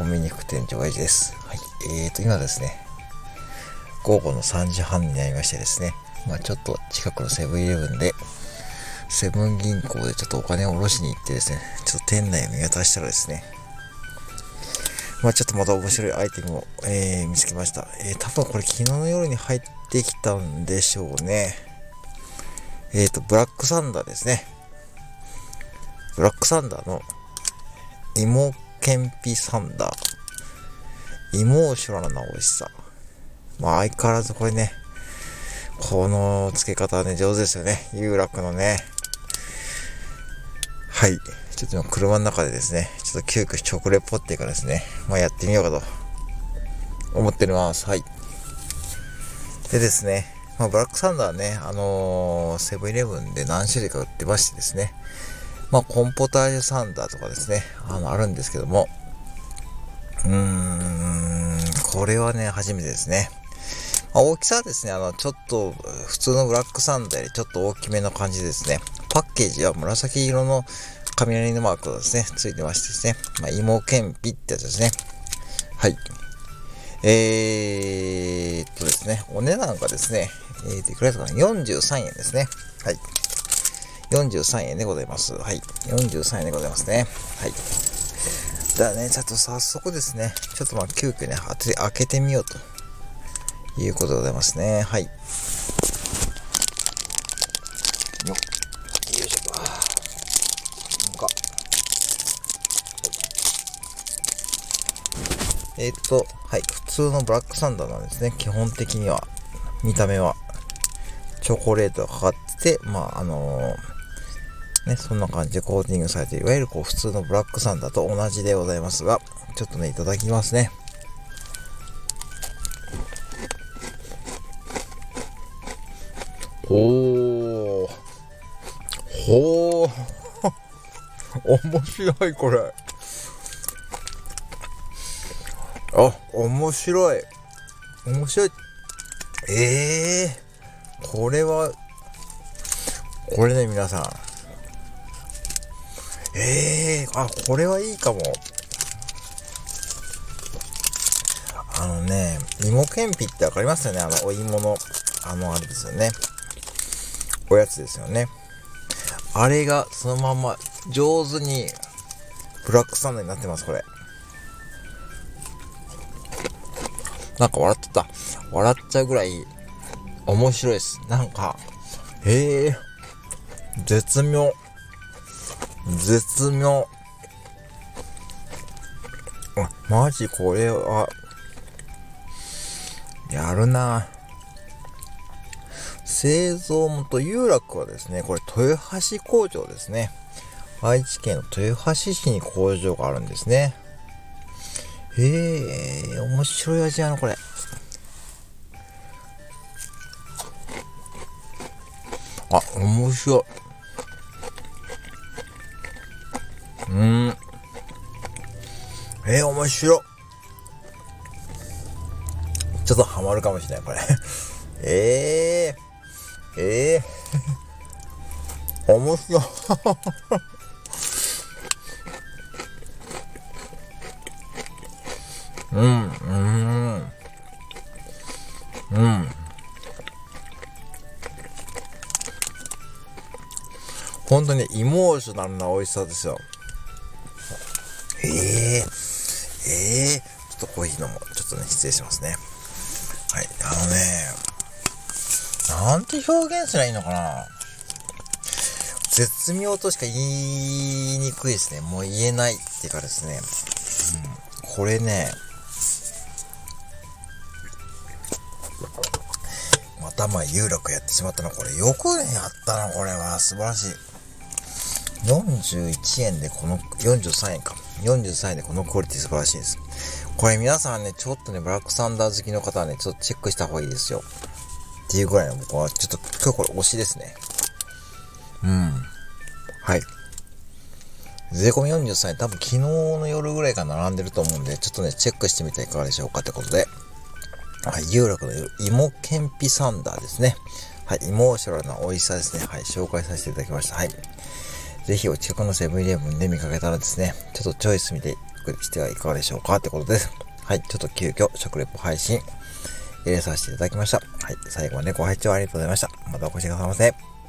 コンビニ副店長エイジです。はい。えーと、今ですね、午後の3時半になりましてですね、まあちょっと近くのセブンイレブンで、セブン銀行でちょっとお金を下ろしに行ってですね、ちょっと店内を見渡したらですね、まあちょっとまた面白いアイテムを、えー、見つけました。えー、多分これ昨日の夜に入ってきたんでしょうね。えっ、ー、と、ブラックサンダーですね。ブラックサンダーの芋けんぴサンダー。イモーショナルな美味しさ。まあ相変わらずこれね、この付け方はね、上手ですよね。有楽のね。はい。ちょっと今車の中でですね、ちょっと急遽食レポっていうかですね、まあやってみようかと思っております。はい。でですね、まあブラックサンダーね、あのー、セブンイレブンで何種類か売ってましてですね、まあ、コンポタージュサンダーとかですね、あの、あるんですけども、うーん、これはね、初めてですね。まあ、大きさはですね、あの、ちょっと、普通のブラックサンダーよりちょっと大きめの感じですね。パッケージは紫色の雷のマークがですね、ついてましてですね、まあ、芋けんぴってやつですね。はい。えーっとですね、お値段がですね、えーと、いくらですかね、43円ですね。はい。43円でございます。はい。43円でございますね。はい。じゃあね、ちょっと早速ですね、ちょっとまあ急遽ね、開けてみようということでございますね。はい。よっよいしょ。なんか。えー、っと、はい。普通のブラックサンダーなんですね。基本的には。見た目は。チョコレートがかかってて、まあ、あのーね、そんな感じでコーティングされていわゆるこう普通のブラックサンダーと同じでございますが、ちょっとね、いただきますね。ほー。ほー。面白い、これ。あ、面白い。面白い。ええー、これは、これね、皆さん。ええー、あ、これはいいかも。あのね、芋けんぴってわかりますよね？あの、お芋の、あの、あれですよね。おやつですよね。あれがそのまま上手にブラックサンドになってます、これ。なんか笑ってた。笑っちゃうぐらい面白いです。なんか、へえ、絶妙。絶妙。あ、マジこれは、やるな製造元有楽はですね、これ豊橋工場ですね。愛知県の豊橋市に工場があるんですね。へえ、面白い味やな、これ。あ、面白い。うん。えー、面白ちょっとハマるかもしれない、これ。えー、えー、面白い。うん、うん、うん。本当にイモーショナルな美味しさですよ。ええ、ええー、ちょっとコーヒー飲もう。ちょっとね、失礼しますね。はい、あのね、なんて表現すればいいのかな絶妙としか言いにくいですね。もう言えないっていうかですね。うん、これね、またまあ有楽やってしまったな。これよく、やったな、これは。素晴らしい。41円でこの、43円か。43円でこのクオリティ素晴らしいです。これ皆さんね、ちょっとね、ブラックサンダー好きの方はね、ちょっとチェックした方がいいですよ。っていうぐらいの僕は、ちょっと今日これ推しですね。うん。はい。税込み43円、多分昨日の夜ぐらいから並んでると思うんで、ちょっとね、チェックしてみてはいかがでしょうかってことで。はい、有楽の芋けんぴサンダーですね。はい、イモーショナルな美味しさですね。はい、紹介させていただきました。はい。ぜひお近くのセブンイレブンで見かけたらですね、ちょっとチョイス見てしてはいかがでしょうかってことです。はい、ちょっと急遽食レポ配信入れさせていただきました。はい、最後までご拝聴ありがとうございました。またお越しくださいませ。